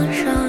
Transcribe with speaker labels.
Speaker 1: 多少？